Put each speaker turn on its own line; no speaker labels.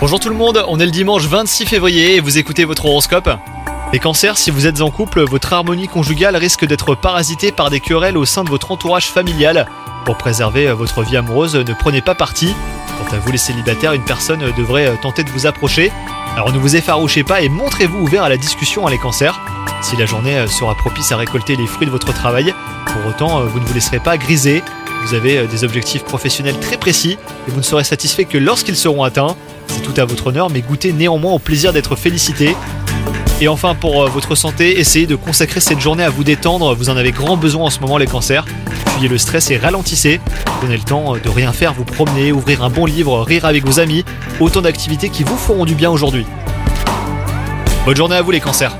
Bonjour tout le monde, on est le dimanche 26 février et vous écoutez votre horoscope. Les cancers, si vous êtes en couple, votre harmonie conjugale risque d'être parasitée par des querelles au sein de votre entourage familial. Pour préserver votre vie amoureuse, ne prenez pas parti. Quant à vous les célibataires, une personne devrait tenter de vous approcher. Alors ne vous effarouchez pas et montrez-vous ouvert à la discussion à les cancers. Si la journée sera propice à récolter les fruits de votre travail, pour autant vous ne vous laisserez pas griser. Vous avez des objectifs professionnels très précis et vous ne serez satisfait que lorsqu'ils seront atteints. C'est tout à votre honneur, mais goûtez néanmoins au plaisir d'être félicité. Et enfin, pour euh, votre santé, essayez de consacrer cette journée à vous détendre. Vous en avez grand besoin en ce moment, les cancers. Fuyez le stress et ralentissez. Prenez le temps de rien faire, vous promener, ouvrir un bon livre, rire avec vos amis. Autant d'activités qui vous feront du bien aujourd'hui. Bonne journée à vous, les cancers.